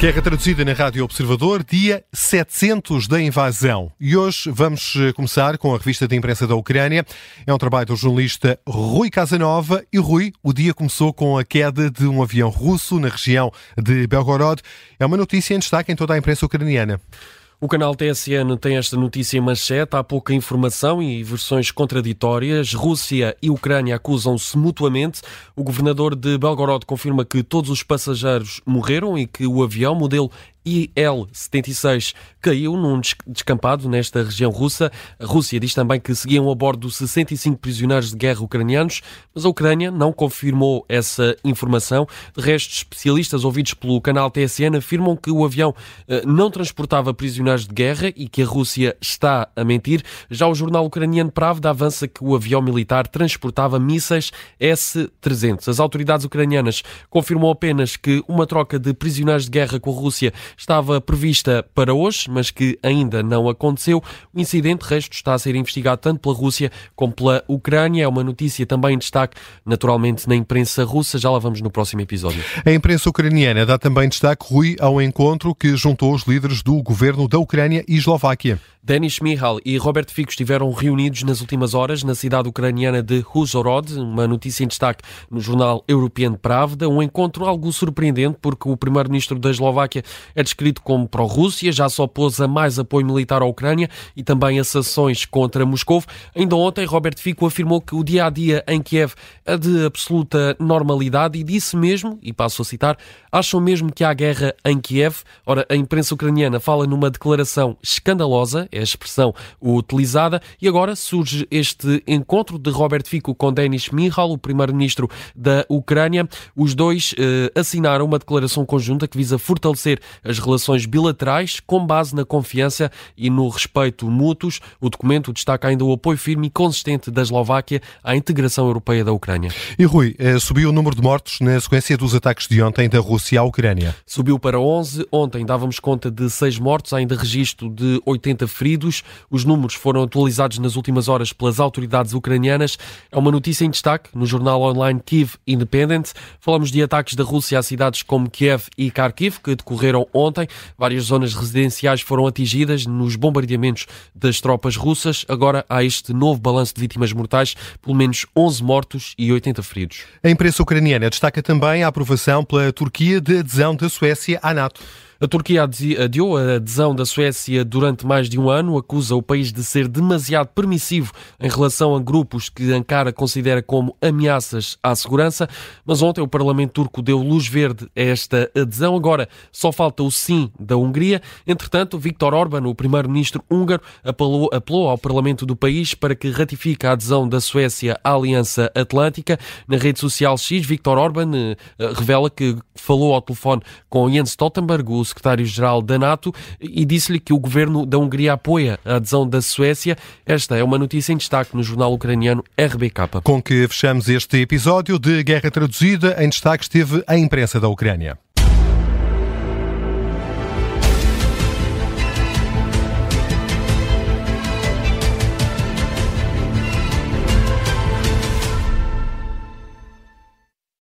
Guerra traduzida na Rádio Observador, dia 700 da invasão. E hoje vamos eh, começar com a revista de imprensa da Ucrânia. É um trabalho do jornalista Rui Casanova. E Rui, o dia começou com a queda de um avião russo na região de Belgorod. É uma notícia em destaque em toda a imprensa ucraniana. O canal TSN tem esta notícia em manchete. Há pouca informação e versões contraditórias. Rússia e Ucrânia acusam-se mutuamente. O governador de Belgorod confirma que todos os passageiros morreram e que o avião, modelo IL-76 caiu num descampado nesta região russa. A Rússia diz também que seguiam a bordo 65 prisioneiros de guerra ucranianos, mas a Ucrânia não confirmou essa informação. De resto, especialistas ouvidos pelo canal TSN afirmam que o avião eh, não transportava prisioneiros de guerra e que a Rússia está a mentir. Já o jornal ucraniano Pravda avança que o avião militar transportava mísseis S-300. As autoridades ucranianas confirmam apenas que uma troca de prisioneiros de guerra com a Rússia estava prevista para hoje, mas que ainda não aconteceu. O incidente, resto, está a ser investigado tanto pela Rússia como pela Ucrânia. É uma notícia também em destaque, naturalmente, na imprensa russa. Já lá vamos no próximo episódio. A imprensa ucraniana dá também destaque, Rui, ao encontro que juntou os líderes do governo da Ucrânia e Eslováquia. Denis Mihal e Robert Fico estiveram reunidos nas últimas horas na cidade ucraniana de Huzhorod, uma notícia em destaque no jornal European Pravda, um encontro algo surpreendente porque o primeiro-ministro da Eslováquia é descrito como pró-Rússia, já se opôs a mais apoio militar à Ucrânia e também a sanções contra Moscou. Ainda ontem, Robert Fico afirmou que o dia-a-dia -dia em Kiev é de absoluta normalidade e disse mesmo, e passo a citar, acham mesmo que há guerra em Kiev? Ora, a imprensa ucraniana fala numa declaração escandalosa é a expressão utilizada. E agora surge este encontro de Robert Fico com Denis Mihal, o primeiro-ministro da Ucrânia. Os dois eh, assinaram uma declaração conjunta que visa fortalecer as relações bilaterais com base na confiança e no respeito mútuos. O documento destaca ainda o apoio firme e consistente da Eslováquia à integração europeia da Ucrânia. E Rui, eh, subiu o número de mortos na sequência dos ataques de ontem da Rússia à Ucrânia? Subiu para 11. Ontem dávamos conta de 6 mortos, ainda registro de 80 feridos. Os números foram atualizados nas últimas horas pelas autoridades ucranianas. É uma notícia em destaque no jornal online Kiev Independent. Falamos de ataques da Rússia a cidades como Kiev e Kharkiv, que decorreram ontem. Várias zonas residenciais foram atingidas nos bombardeamentos das tropas russas. Agora há este novo balanço de vítimas mortais, pelo menos 11 mortos e 80 feridos. A imprensa ucraniana destaca também a aprovação pela Turquia de adesão da Suécia à NATO. A Turquia adiou a adesão da Suécia durante mais de um ano, acusa o país de ser demasiado permissivo em relação a grupos que Ankara considera como ameaças à segurança, mas ontem o Parlamento turco deu luz verde a esta adesão. Agora só falta o sim da Hungria. Entretanto, Viktor Orban, o primeiro-ministro húngaro, apelou, apelou ao Parlamento do país para que ratifique a adesão da Suécia à Aliança Atlântica. Na rede social X, Viktor Orban eh, revela que falou ao telefone com Jens Stoltenberg, o secretário-geral da NATO, e disse-lhe que o governo da Hungria apoia a adesão da Suécia. Esta é uma notícia em destaque no jornal ucraniano RBK. Com que fechamos este episódio de Guerra Traduzida. Em destaque esteve a imprensa da Ucrânia.